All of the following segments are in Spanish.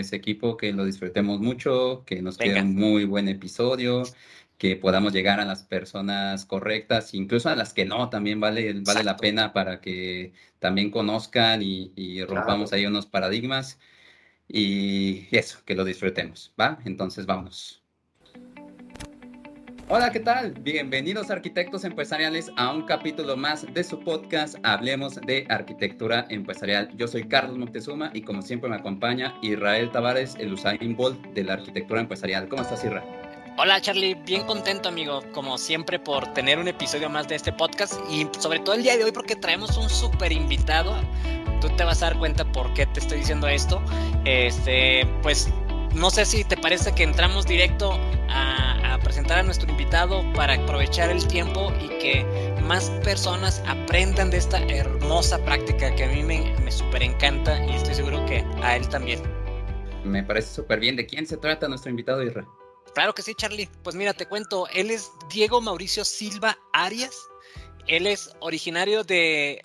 ese equipo, que lo disfrutemos mucho, que nos quede un muy buen episodio, que podamos llegar a las personas correctas, incluso a las que no, también vale, vale la pena para que también conozcan y, rompamos ahí unos paradigmas. Y eso, que lo disfrutemos, ¿va? Entonces vamos. Hola, ¿qué tal? Bienvenidos arquitectos empresariales a un capítulo más de su podcast Hablemos de Arquitectura Empresarial. Yo soy Carlos Montezuma y como siempre me acompaña Israel Tavares, el Usain Bolt de la arquitectura empresarial. ¿Cómo estás, Israel? Hola Charlie, bien contento amigo, como siempre por tener un episodio más de este podcast y sobre todo el día de hoy porque traemos un súper invitado. Tú te vas a dar cuenta por qué te estoy diciendo esto. Este, pues no sé si te parece que entramos directo a, presentar a nuestro invitado para aprovechar el tiempo y que más personas aprendan de esta hermosa práctica que a mí me, me súper encanta y estoy seguro que a él también. Me parece súper bien. ¿De quién se trata nuestro invitado, Isra? Claro que sí, Charlie. Pues mira, te cuento. Él es Diego Mauricio Silva Arias. Él es originario de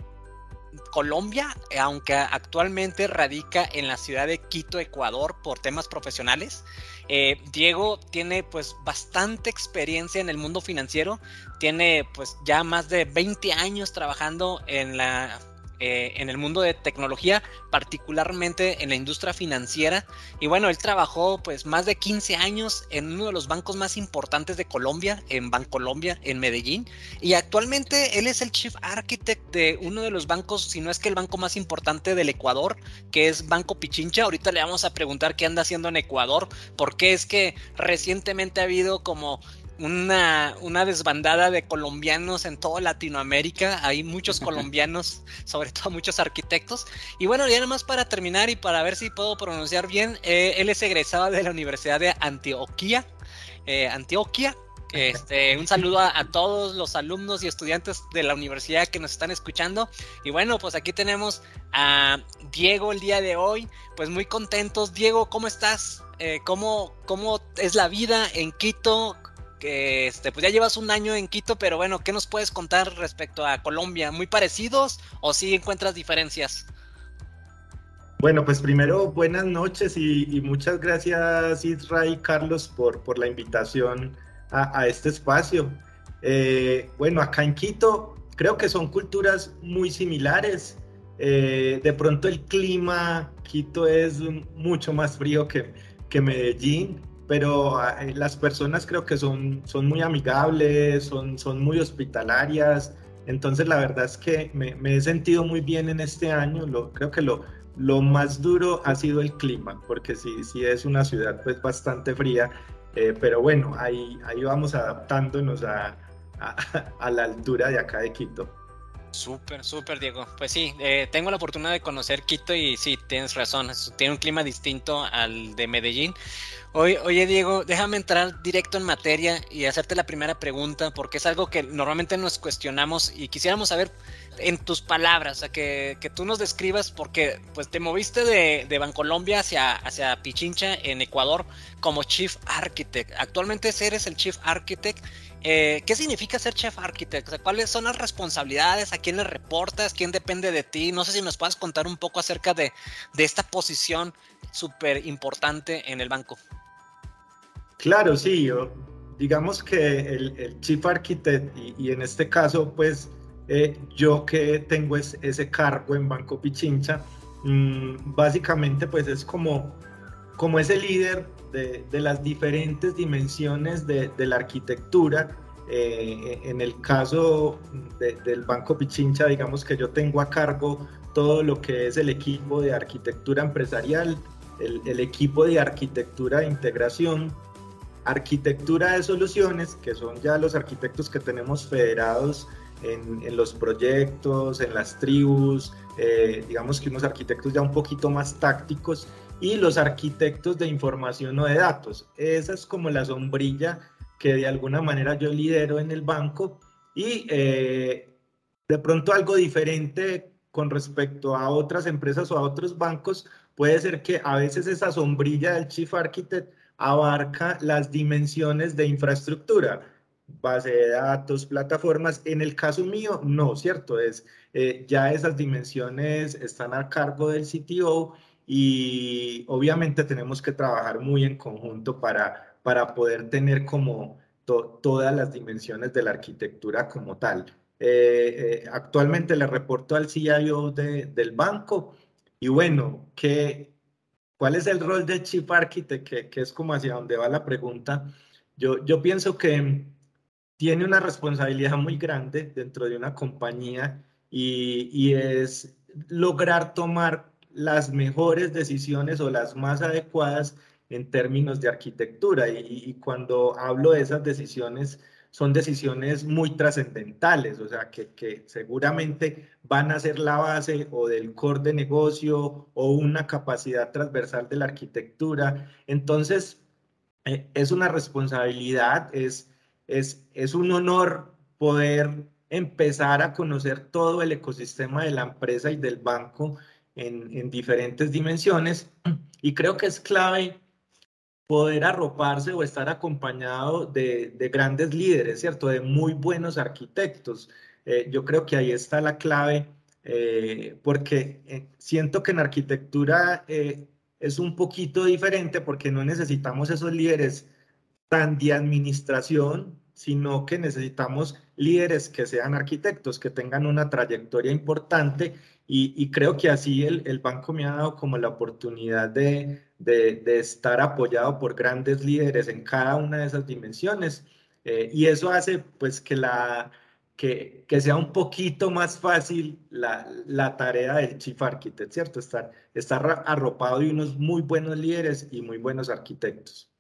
Colombia, aunque actualmente radica en la ciudad de Quito, Ecuador, por temas profesionales. Eh, Diego tiene pues bastante experiencia en el mundo financiero, tiene pues ya más de 20 años trabajando en la eh, en el mundo de tecnología, particularmente en la industria financiera. Y bueno, él trabajó pues más de 15 años en uno de los bancos más importantes de Colombia, en Bancolombia, en Medellín. Y actualmente él es el Chief Architect de uno de los bancos, si no es que el banco más importante del Ecuador, que es Banco Pichincha. Ahorita le vamos a preguntar qué anda haciendo en Ecuador, porque es que recientemente ha habido como una, una, desbandada de colombianos en toda Latinoamérica. Hay muchos colombianos, sobre todo muchos arquitectos. Y bueno, ya nada más para terminar y para ver si puedo pronunciar bien, eh, él es egresado de la Universidad de Antioquia. Eh, Antioquia. Este, un saludo a, todos los alumnos y estudiantes de la universidad que nos están escuchando. Y bueno, pues aquí tenemos a Diego el día de hoy. Pues muy contentos. Diego, ¿cómo estás? Eh, ¿cómo, ¿Cómo es la vida en Quito? Que este, pues ya llevas un año en Quito, pero bueno, ¿qué nos puedes contar respecto a Colombia? ¿Muy parecidos o sí encuentras diferencias? Bueno, pues primero buenas noches y, muchas gracias Isra y Carlos por, la invitación a, este espacio. Eh, bueno, acá en Quito creo que son culturas muy similares. Eh, de pronto el clima, Quito es mucho más frío que Medellín pero eh, las personas creo que son, son muy amigables, son, son muy hospitalarias, entonces la verdad es que me, he sentido muy bien en este año, lo, creo que lo, lo más duro ha sido el clima, porque sí, sí es una ciudad pues bastante fría, eh, pero bueno, ahí, ahí vamos adaptándonos a, a, la altura de acá de Quito. Súper, súper, Diego. Pues sí, eh, tengo la oportunidad de conocer Quito y sí, tienes razón, tiene un clima distinto al de Medellín. Oye, oye, Diego, déjame entrar directo en materia y hacerte la primera pregunta, porque es algo que normalmente nos cuestionamos y quisiéramos saber en tus palabras, o sea, que, que tú nos describas, porque pues te moviste de, de Bancolombia hacia, hacia Pichincha en Ecuador como Chief Architect. Actualmente eres el Chief Architect. Eh, ¿Qué significa ser Chief Architect? ¿Cuáles son las responsabilidades? ¿A quién le reportas? ¿Quién depende de ti? No sé si nos puedas contar un poco acerca de, de esta posición súper importante en el banco. Claro, sí, digamos que el, Chief Architect y, en este caso, pues eh, yo que tengo ese cargo en Banco Pichincha, mm, básicamente pues es como, como ese líder de, las diferentes dimensiones de, la arquitectura. Eh, en el caso del Banco Pichincha, digamos que yo tengo a cargo todo lo que es el equipo de arquitectura empresarial, el, el equipo de arquitectura de integración, arquitectura de soluciones, que son ya los arquitectos que tenemos federados en, los proyectos, en las tribus, eh, digamos que unos arquitectos ya un poquito más tácticos, y los arquitectos de información o de datos. Esa es como la sombrilla que de alguna manera yo lidero en el banco y eh, de pronto algo diferente con respecto a otras empresas o a otros bancos puede ser que a veces esa sombrilla del Chief Architect abarca las dimensiones de infraestructura, base de datos, plataformas. En el caso mío, no, ¿cierto? Es, eh, ya esas dimensiones están a cargo del CTO y obviamente tenemos que trabajar muy en conjunto para, para poder tener como todas las dimensiones de la arquitectura como tal. Eh, eh, actualmente le reporto al CIO del banco y bueno, ¿qué, ¿cuál es el rol de Chief Architect? Que, que, es como hacia donde va la pregunta. Yo, yo pienso que tiene una responsabilidad muy grande dentro de una compañía y, y es lograr tomar las mejores decisiones o las más adecuadas en términos de arquitectura. Y, cuando hablo de esas decisiones, son decisiones muy trascendentales, o sea, que, que, seguramente van a ser la base o del core de negocio o una capacidad transversal de la arquitectura. Entonces, eh, es una responsabilidad, es, es, es un honor poder empezar a conocer todo el ecosistema de la empresa y del banco en, en diferentes dimensiones. Y creo que es clave poder arroparse o estar acompañado de, grandes líderes, ¿cierto? De muy buenos arquitectos. Eh, yo creo que ahí está la clave, eh, porque eh, siento que en arquitectura es un poquito diferente porque no necesitamos esos líderes tan de administración, sino que necesitamos líderes que sean arquitectos, que tengan una trayectoria importante y, creo que así el, el, banco me ha dado como la oportunidad de, de, estar apoyado por grandes líderes en cada una de esas dimensiones. Eh, y eso hace pues que, la, que, que, sea un poquito más fácil la, la, tarea del Chief Architect, ¿cierto? Estar, estar arropado de unos muy buenos líderes y muy buenos arquitectos.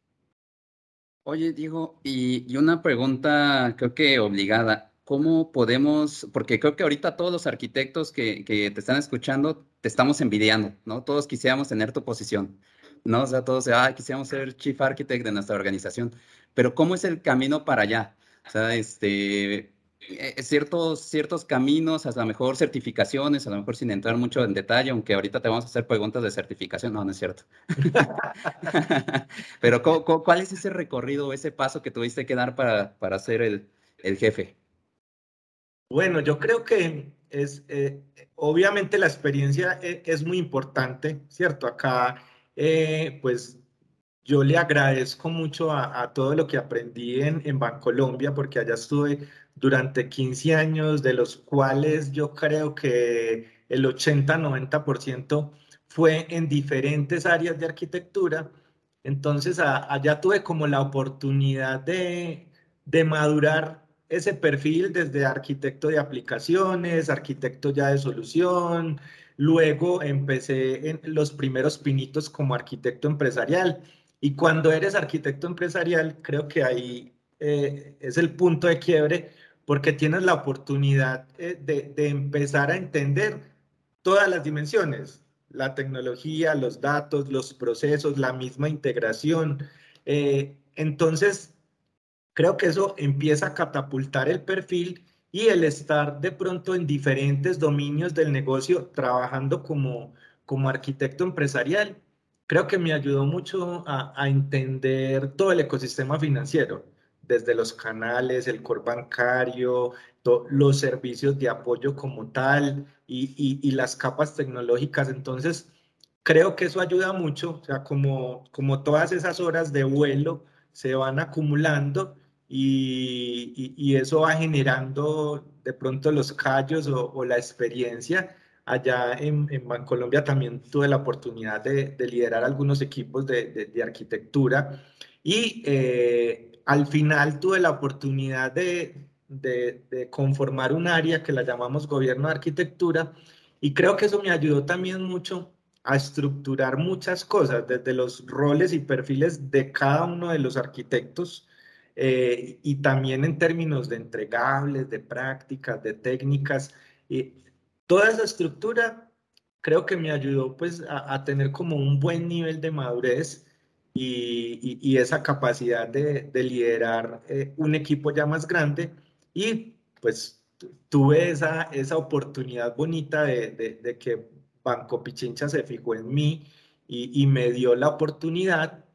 Oye, Diego, y, y una pregunta creo que obligada. ¿Cómo podemos, porque creo que ahorita todos los arquitectos que, te están escuchando te estamos envidiando, ¿no? Todos quisiéramos tener tu posición, ¿no? O sea, todos, ah, quisiéramos ser chief architect de nuestra organización, pero ¿cómo es el camino para allá? O sea, este, eh, ciertos, ciertos caminos, a lo mejor certificaciones, a lo mejor sin entrar mucho en detalle, aunque ahorita te vamos a hacer preguntas de certificación, no, no es cierto. Pero ¿cuál es ese recorrido, ese paso que tuviste que dar para, para ser el, el jefe? Bueno, yo creo que es, eh, obviamente la experiencia e, es, muy importante, ¿cierto? Acá, eh, pues yo le agradezco mucho a, todo lo que aprendí en, en Bancolombia, porque allá estuve durante 15 años, de los cuales yo creo que el 80-90% fue en diferentes áreas de arquitectura. Entonces, allá tuve como la oportunidad de, de madurar ese perfil desde arquitecto de aplicaciones, arquitecto ya de solución, luego empecé en los primeros pinitos como arquitecto empresarial. Y cuando eres arquitecto empresarial, creo que ahí eh, es el punto de quiebre porque tienes la oportunidad eh, de, empezar a entender todas las dimensiones, la tecnología, los datos, los procesos, la misma integración. Eh, entonces, Creo que eso empieza a catapultar el perfil y el estar de pronto en diferentes dominios del negocio trabajando como, como arquitecto empresarial. Creo que me ayudó mucho a, entender todo el ecosistema financiero, desde los canales, el core bancario, los servicios de apoyo como tal y, y, las capas tecnológicas. Entonces, creo que eso ayuda mucho, o sea, como, como todas esas horas de vuelo se van acumulando y, eso va generando de pronto los callos o, la experiencia. Allá en, en Bancolombia también tuve la oportunidad de, liderar algunos equipos de, arquitectura y eh, al final tuve la oportunidad de, conformar un área que la llamamos gobierno de arquitectura y creo que eso me ayudó también mucho a estructurar muchas cosas, desde los roles y perfiles de cada uno de los arquitectos, eh, y también en términos de entregables, de prácticas, de técnicas. Y toda esa estructura creo que me ayudó pues a, tener como un buen nivel de madurez y, y, esa capacidad de, de liderar eh, un equipo ya más grande y pues tuve esa, esa oportunidad bonita de, de, que Banco Pichincha se fijó en mí y, y, me dio la oportunidad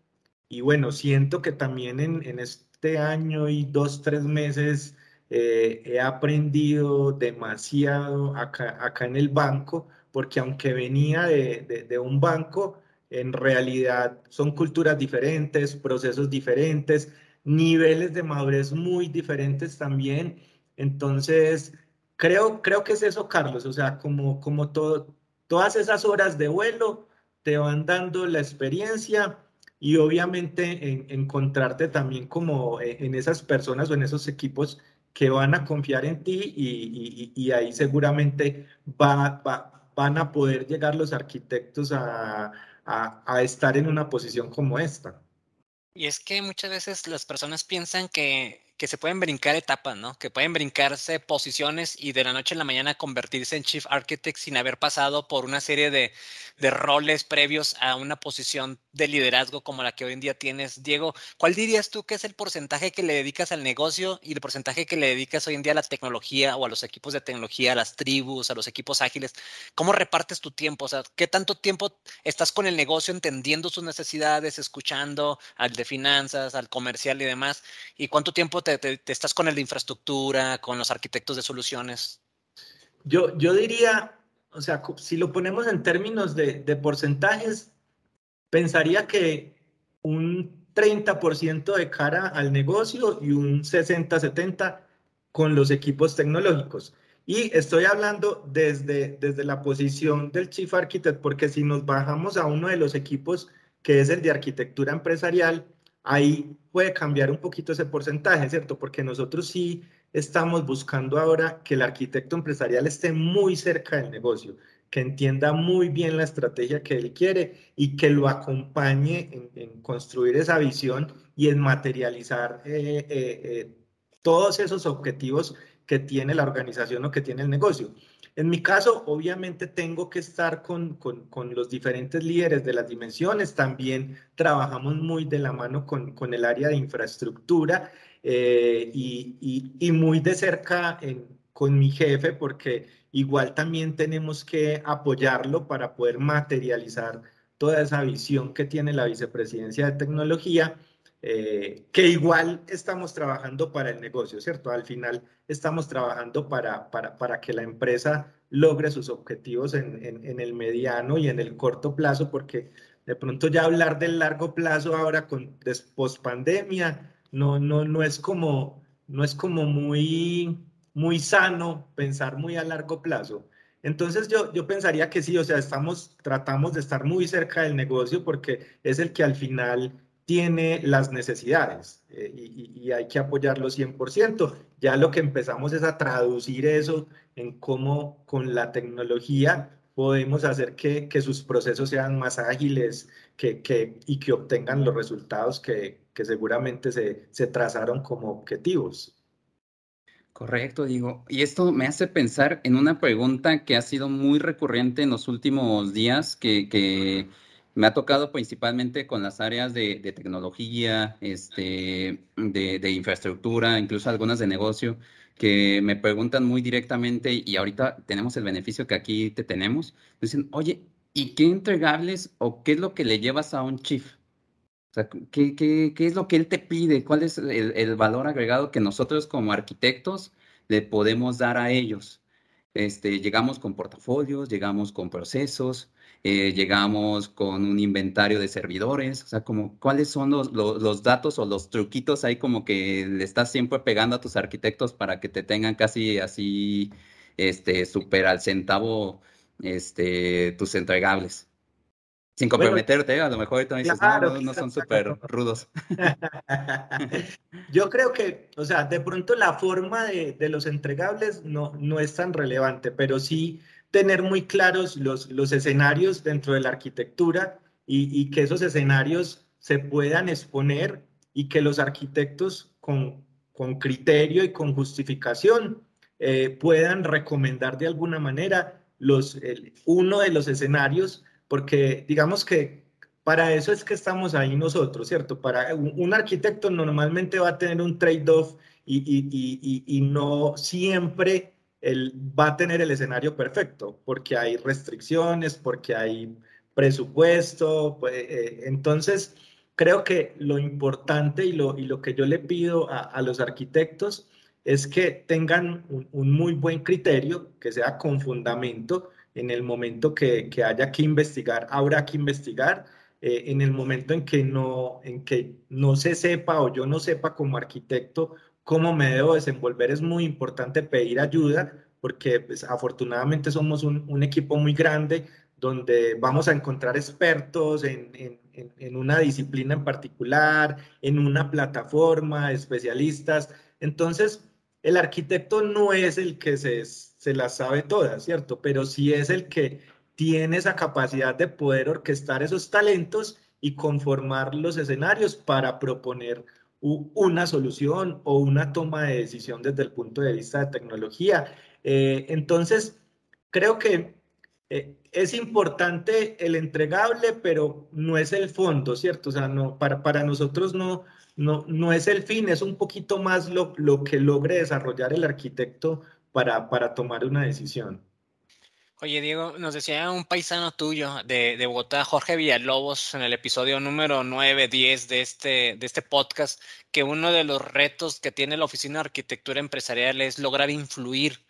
y bueno, siento que también en, en, este año y dos, tres meses eh, he aprendido demasiado acá, acá en el banco porque aunque venía de, de, un banco, en realidad son culturas diferentes, procesos diferentes, niveles de madurez muy diferentes también. Entonces, creo, creo que es eso, Carlos, o sea, como, como todo, todas esas horas de vuelo te van dando la experiencia y obviamente encontrarte también como eh, en esas personas o en esos equipos que van a confiar en ti y, ahí seguramente va, van a poder llegar los arquitectos a estar en una posición como esta. Y es que muchas veces las personas piensan que que se pueden brincar etapas, ¿no? Que pueden brincarse posiciones y de la noche a la mañana convertirse en Chief Architect sin haber pasado por una serie de, roles previos a una posición de liderazgo como la que hoy en día tienes. Diego, ¿cuál dirías tú que es el porcentaje que le dedicas al negocio y el porcentaje que le dedicas hoy en día a la tecnología o a los equipos de tecnología, a las tribus, a los equipos ágiles? ¿Cómo repartes tu tiempo? O sea, ¿qué tanto tiempo estás con el negocio entendiendo sus necesidades, escuchando al de finanzas, al comercial y demás? ¿Y cuánto tiempo te, estás con el de infraestructura, con los arquitectos de soluciones? Yo, yo diría, o sea, si lo ponemos en términos de, de porcentajes, pensaría que un 30% de cara al negocio y un 60-70% con los equipos tecnológicos. Y estoy hablando desde, desde la posición del Chief Architect, porque si nos bajamos a uno de los equipos que es el de arquitectura empresarial, ahí puede cambiar un poquito ese porcentaje, ¿cierto? Porque nosotros sí estamos buscando ahora que el arquitecto empresarial esté muy cerca del negocio, que entienda muy bien la estrategia que él quiere y que lo acompañe en, construir esa visión y en materializar eh, eh, eh, todos esos objetivos que tiene la organización o que tiene el negocio. En mi caso, obviamente tengo que estar con, con, los diferentes líderes de las dimensiones. También trabajamos muy de la mano con, con el área de infraestructura eh, y, y, muy de cerca con mi jefe porque igual también tenemos que apoyarlo para poder materializar toda esa visión que tiene la vicepresidencia de tecnología. Eh, que igual estamos trabajando para el negocio, ¿cierto? Al final estamos trabajando para, para, para que la empresa logre sus objetivos en, en, el mediano y en el corto plazo, porque de pronto ya hablar del largo plazo ahora con post pandemia no, no, no es como, no es como muy, muy sano pensar muy a largo plazo. Entonces yo, yo pensaría que sí, o sea, estamos, tratamos de estar muy cerca del negocio porque es el que al final tiene las necesidades eh, y, hay que apoyarlo 100%. Ya lo que empezamos es a traducir eso en cómo con la tecnología podemos hacer que, sus procesos sean más ágiles que, y que obtengan los resultados que, seguramente se, se, trazaron como objetivos. Correcto, digo. Y esto me hace pensar en una pregunta que ha sido muy recurrente en los últimos días, que, que me ha tocado principalmente con las áreas de, tecnología, este, de, infraestructura, incluso algunas de negocio, que me preguntan muy directamente y ahorita tenemos el beneficio que aquí te tenemos. Dicen, oye, ¿y qué entregables o qué es lo que le llevas a un chief? O sea, ¿qué, qué, qué es lo que él te pide? ¿Cuál es el, el, valor agregado que nosotros como arquitectos le podemos dar a ellos? Este, llegamos con portafolios, llegamos con procesos, eh, llegamos con un inventario de servidores, o sea, como cuáles son los, los, datos o los truquitos ahí como que le estás siempre pegando a tus arquitectos para que te tengan casi así, este, súper al centavo, este, tus entregables. Sin comprometerte, a lo mejor ahorita dices, no, no, son súper rudos. Yo creo que, o sea, de pronto la forma de, de, los entregables no, no es tan relevante, pero sí tener muy claros los, los escenarios dentro de la arquitectura y, que esos escenarios se puedan exponer y que los arquitectos con, con criterio y con justificación eh, puedan recomendar de alguna manera los, uno de los escenarios, porque digamos que para eso es que estamos ahí nosotros, ¿cierto? Para un, arquitecto normalmente va a tener un trade-off y, y, y, y, no siempre él va a tener el escenario perfecto, porque hay restricciones, porque hay presupuesto. Pues, eh, entonces, creo que lo importante y lo, y lo que yo le pido a, los arquitectos es que tengan un, muy buen criterio, que sea con fundamento, en el momento que, que haya que investigar, habrá que investigar. Eh, en el momento en que, no, en que no se sepa o yo no sepa como arquitecto cómo me debo desenvolver, es muy importante pedir ayuda porque pues, afortunadamente somos un, equipo muy grande donde vamos a encontrar expertos en, una disciplina en particular, en una plataforma, especialistas. Entonces, el arquitecto no es el que se, se las sabe todas, ¿cierto? Pero sí es el que tiene esa capacidad de poder orquestar esos talentos y conformar los escenarios para proponer una solución o una toma de decisión desde el punto de vista de tecnología. Eh, entonces, creo que eh, es importante el entregable, pero no es el fondo, ¿cierto? O sea, no, para, para nosotros no, no, no es el fin, es un poquito más lo, lo que logre desarrollar el arquitecto para, para tomar una decisión. Oye, Diego, nos decía un paisano tuyo de, de, Bogotá, Jorge Villalobos, en el episodio número 9, 10 de este, de este podcast, que uno de los retos que tiene la Oficina de Arquitectura Empresarial es lograr influir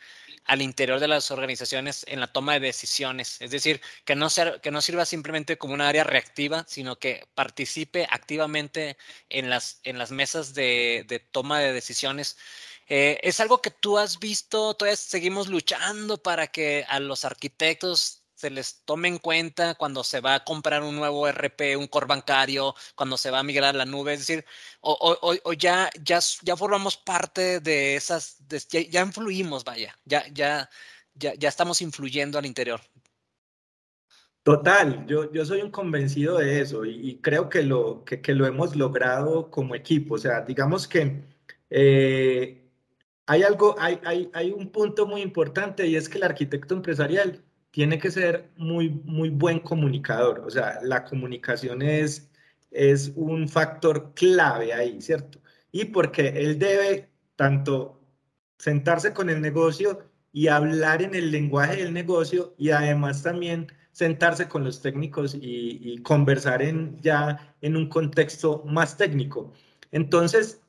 al interior de las organizaciones en la toma de decisiones. Es decir, que no, ser, que no sirva simplemente como un área reactiva, sino que participe activamente en las, en las mesas de, de toma de decisiones. Eh, ¿Es algo que tú has visto? Todavía seguimos luchando para que a los arquitectos se les tome en cuenta cuando se va a comprar un nuevo RP, un core bancario, cuando se va a migrar a la nube, es decir, o, ya, ya, ya formamos parte de esas, ya, influimos, vaya, ya, ya, ya, ya estamos influyendo al interior. Total, yo, yo soy un convencido de eso y, creo que lo, que, que, lo hemos logrado como equipo. O sea, digamos que eh, hay algo, hay, hay, hay un punto muy importante y es que el arquitecto empresarial tiene que ser muy, muy buen comunicador. O sea, la comunicación es, es un factor clave ahí, ¿cierto? Y porque él debe tanto sentarse con el negocio y hablar en el lenguaje del negocio y además también sentarse con los técnicos y, y conversar en, ya en un contexto más técnico. Entonces,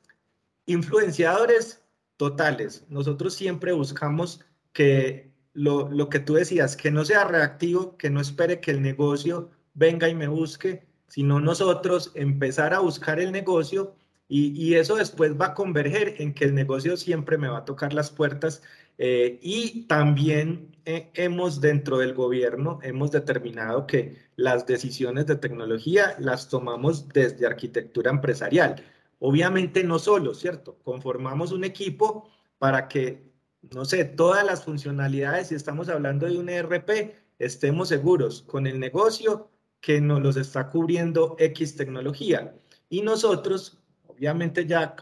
influenciadores totales. Nosotros siempre buscamos que lo, lo, que tú decías, que no sea reactivo, que no espere que el negocio venga y me busque, sino nosotros empezar a buscar el negocio y, y eso después va a converger en que el negocio siempre me va a tocar las puertas. Eh, y también eh, hemos dentro del gobierno, hemos determinado que las decisiones de tecnología las tomamos desde arquitectura empresarial. Obviamente no solo, ¿cierto? Conformamos un equipo para que, no sé, todas las funcionalidades, si estamos hablando de un ERP, estemos seguros con el negocio que nos los está cubriendo X tecnología. Y nosotros, obviamente ya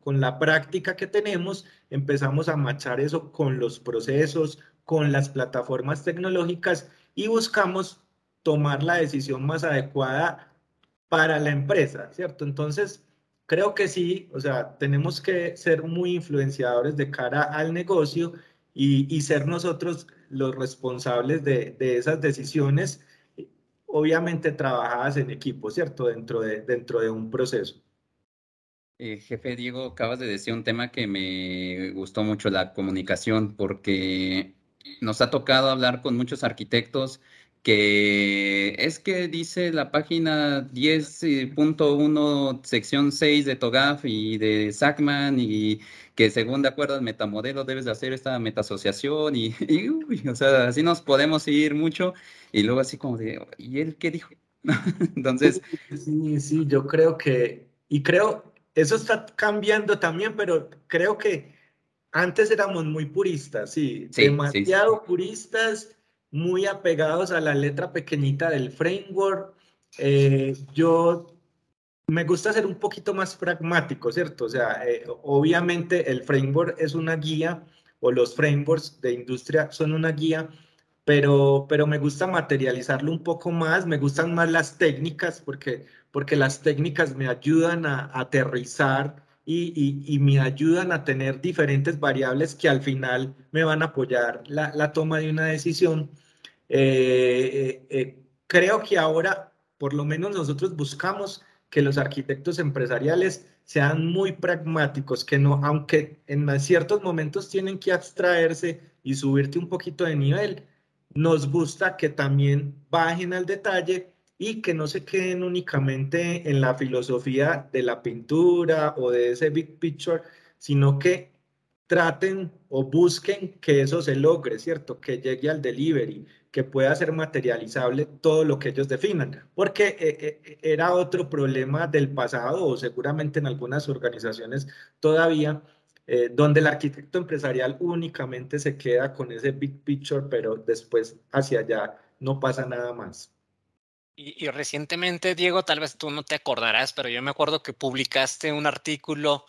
con la práctica que tenemos, empezamos a machar eso con los procesos, con las plataformas tecnológicas y buscamos tomar la decisión más adecuada para la empresa, ¿cierto? Entonces, Creo que sí, o sea, tenemos que ser muy influenciadores de cara al negocio y, ser nosotros los responsables de, esas decisiones, obviamente trabajadas en equipo, ¿cierto? Dentro de, dentro de un proceso. Eh, jefe Diego, acabas de decir un tema que me gustó mucho, la comunicación, porque nos ha tocado hablar con muchos arquitectos que es que dice la página 10.1, sección 6 de TOGAF y de SACMAN y que según de acuerdo al metamodelo debes de hacer esta metasociación y, y o sea, así nos podemos ir mucho y luego así como de, ¿y él qué dijo? Entonces... Sí, sí, yo creo que, y creo, eso está cambiando también, pero creo que antes éramos muy puristas, sí, demasiado puristas muy apegados a la letra pequeñita del framework. Eh, yo me gusta ser un poquito más pragmático, ¿cierto? O sea, eh, obviamente el framework es una guía o los frameworks de industria son una guía, pero, pero me gusta materializarlo un poco más, me gustan más las técnicas porque, porque las técnicas me ayudan a, aterrizar y, y, me ayudan a tener diferentes variables que al final me van a apoyar la, la toma de una decisión. Eh, eh, creo que ahora, por lo menos nosotros buscamos que los arquitectos empresariales sean muy pragmáticos, que no, aunque en ciertos momentos tienen que abstraerse y subirte un poquito de nivel, nos gusta que también bajen al detalle y que no se queden únicamente en la filosofía de la pintura o de ese big picture, sino que traten o busquen que eso se logre, ¿cierto? Que llegue al delivery, que pueda ser materializable todo lo que ellos definan, porque eh, eh, era otro problema del pasado o seguramente en algunas organizaciones todavía, eh, donde el arquitecto empresarial únicamente se queda con ese big picture, pero después hacia allá no pasa nada más. Y, recientemente, Diego, tal vez tú no te acordarás, pero yo me acuerdo que publicaste un artículo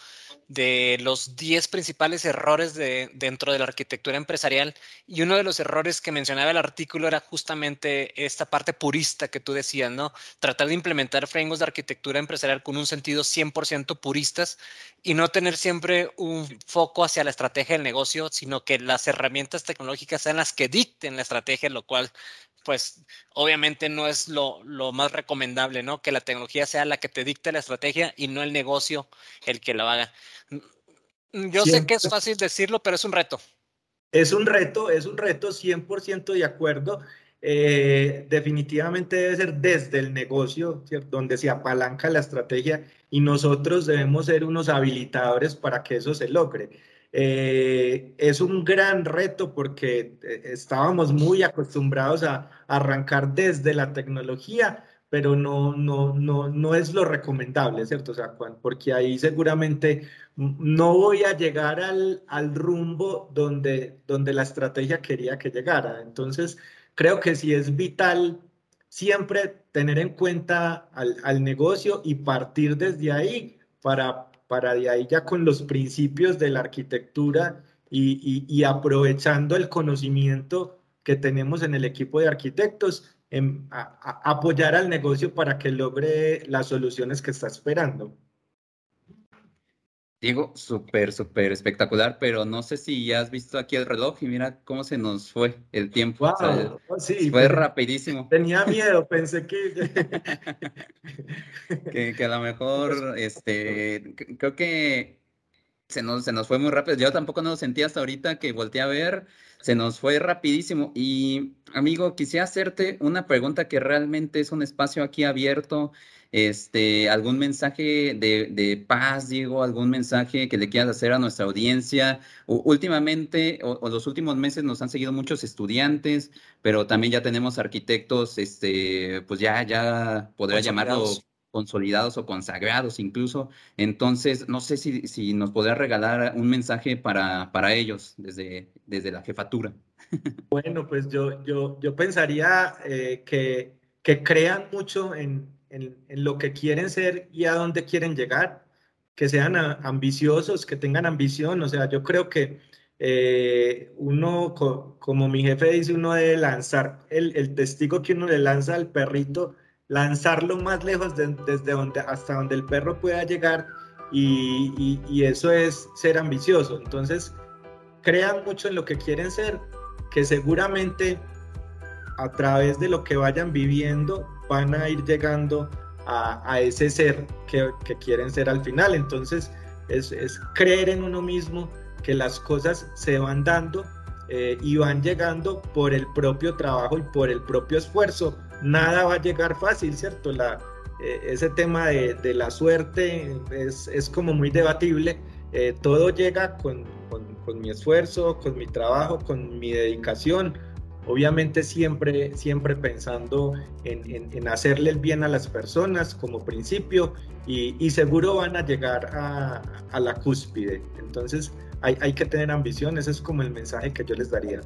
de los 10 principales errores de, dentro de la arquitectura empresarial y uno de los errores que mencionaba el artículo era justamente esta parte purista que tú decías, ¿no? Tratar de implementar frameworks de arquitectura empresarial con un sentido 100% puristas y no tener siempre un foco hacia la estrategia del negocio, sino que las herramientas tecnológicas sean las que dicten la estrategia, lo cual pues obviamente no es lo, más recomendable, ¿no? Que la tecnología sea la que te dicte la estrategia y no el negocio el que lo haga. Mm, yo sé que es fácil decirlo, pero es un reto. Es un reto, es un reto 100% de acuerdo. Eh, definitivamente debe ser desde el negocio, donde se apalanca la estrategia y nosotros debemos ser unos habilitadores para que eso se logre. Eh, es un gran reto porque eh, estábamos muy acostumbrados a arrancar desde la tecnología, pero no, no, no, no es lo recomendable, ¿cierto? O sea, porque ahí seguramente no voy a llegar al, al rumbo donde, donde la estrategia quería que llegara. Entonces, creo que sí es vital siempre tener en cuenta al, al negocio y partir desde ahí para para de ahí ya con los principios de la arquitectura y, aprovechando el conocimiento que tenemos en el equipo de arquitectos, apoyar al negocio para que logre las soluciones que está esperando. Diego, súper, súper espectacular, pero no sé si ya has visto aquí el reloj y mira cómo se nos fue el tiempo. Wow, oh, sí, fue rapidísimo. Tenía miedo, pensé que... que... a lo mejor, este, creo que se nos, se nos fue muy rápido. Yo tampoco no lo sentí hasta ahorita que volteé a ver, se nos fue rapidísimo. Y amigo, quisiera hacerte una pregunta que realmente es un espacio aquí abierto este, algún mensaje de, paz, Diego, algún mensaje que le quieras hacer a nuestra audiencia. últimamente, o, los últimos meses nos han seguido muchos estudiantes, pero también ya tenemos arquitectos, este, pues ya, ya podría llamarlo consolidados o consagrados incluso. Entonces, no sé si, si nos podría regalar un mensaje para, para ellos desde, desde la jefatura. Bueno, pues yo, yo, yo pensaría eh, que, que crean mucho en, en, lo que quieren ser y a dónde quieren llegar, que sean ambiciosos, que tengan ambición. O sea, yo creo que eh, uno, como mi jefe dice, uno debe lanzar el, testigo que uno le lanza al perrito, lanzarlo más lejos desde donde, hasta donde el perro pueda llegar y, y eso es ser ambicioso. Entonces, crean mucho en lo que quieren ser, que seguramente a través de lo que vayan viviendo van a ir llegando a, ese ser que, quieren ser al final. Entonces es, creer en uno mismo que las cosas se van dando eh, y van llegando por el propio trabajo y por el propio esfuerzo. Nada va a llegar fácil, ¿cierto? La, eh, ese tema de, la suerte es, como muy debatible. Eh, todo llega con, con mi esfuerzo, con mi trabajo, con mi dedicación Obviamente siempre, siempre pensando en, hacerle el bien a las personas como principio y, seguro van a llegar a, la cúspide. Entonces hay, que tener ambición, ese es como el mensaje que yo les daría.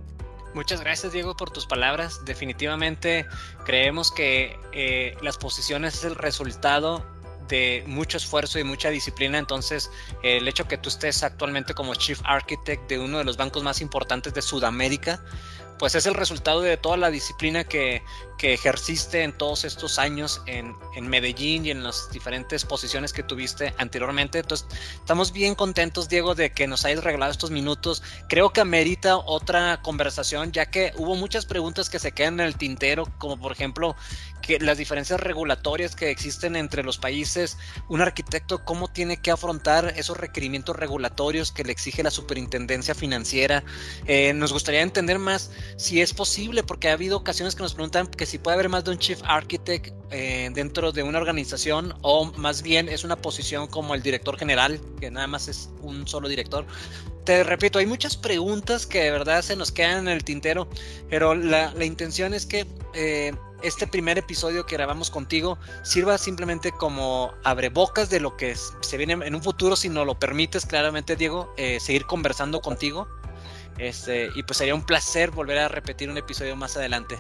Muchas gracias Diego por tus palabras. Definitivamente creemos que eh, las posiciones es el resultado de mucho esfuerzo y mucha disciplina. Entonces, el hecho que tú estés actualmente como Chief Architect de uno de los bancos más importantes de Sudamérica, pues es el resultado de toda la disciplina que, que ejerciste en todos estos años en, en, Medellín y en las diferentes posiciones que tuviste anteriormente. Entonces, estamos bien contentos, Diego, de que nos hayas regalado estos minutos. Creo que amerita otra conversación, ya que hubo muchas preguntas que se quedan en el tintero, como por ejemplo, que las diferencias regulatorias que existen entre los países, un arquitecto cómo tiene que afrontar esos requerimientos regulatorios que le exige la superintendencia financiera. Eh, nos gustaría entender más si es posible, porque ha habido ocasiones que nos preguntan que si puede haber más de un chief architect eh, dentro de una organización o más bien es una posición como el director general, que nada más es un solo director te repito, hay muchas preguntas que de verdad se nos quedan en el tintero, pero la, intención es que eh, este primer episodio que grabamos contigo sirva simplemente como abrebocas de lo que se viene en un futuro, si no lo permites claramente, Diego, eh, seguir conversando contigo. Este, y pues sería un placer volver a repetir un episodio más adelante.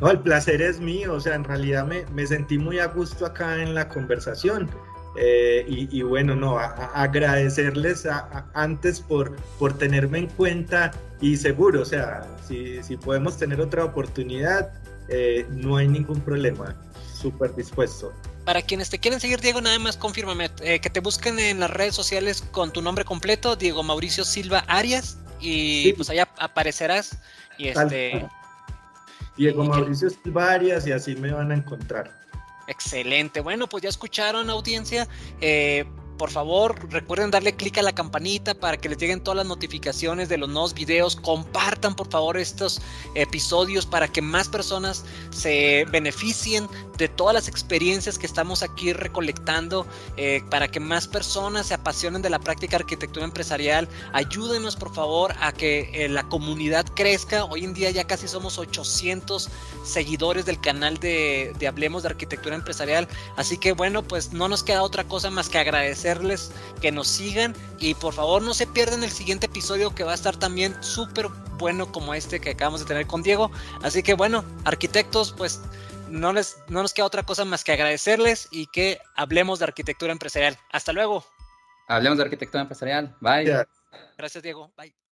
No, el placer es mío, o sea, en realidad me, me sentí muy a gusto acá en la conversación. Eh, y, bueno, no, agradecerles antes por, por tenerme en cuenta y seguro, o sea, si, si podemos tener otra oportunidad, eh, no hay ningún problema, súper dispuesto. Para quienes te quieren seguir, Diego, nada más confírmame, eh, que te busquen en las redes sociales con tu nombre completo, Diego Mauricio Silva Arias, y pues allá aparecerás. Y este... Diego Mauricio Silva Arias, y así me van a encontrar. Excelente. Bueno, pues ya escucharon audiencia. Eh, por favor, recuerden darle clic a la campanita para que les lleguen todas las notificaciones de los nuevos videos. Compartan, por favor, estos episodios para que más personas se beneficien de todas las experiencias que estamos aquí recolectando, eh, para que más personas se apasionen de la práctica arquitectura empresarial. Ayúdenos, por favor, a que eh, la comunidad crezca. Hoy en día ya casi somos 800 seguidores del canal de, de Hablemos de Arquitectura Empresarial. Así que bueno, pues no nos queda otra cosa más que agradecer que nos sigan y por favor no se pierdan el siguiente episodio que va a estar también súper bueno como este que acabamos de tener con Diego. Así que bueno, arquitectos, pues no, les, no nos queda otra cosa más que agradecerles y que hablemos de arquitectura empresarial. Hasta luego. Hablemos de arquitectura empresarial. Bye. Gracias, Diego. Bye.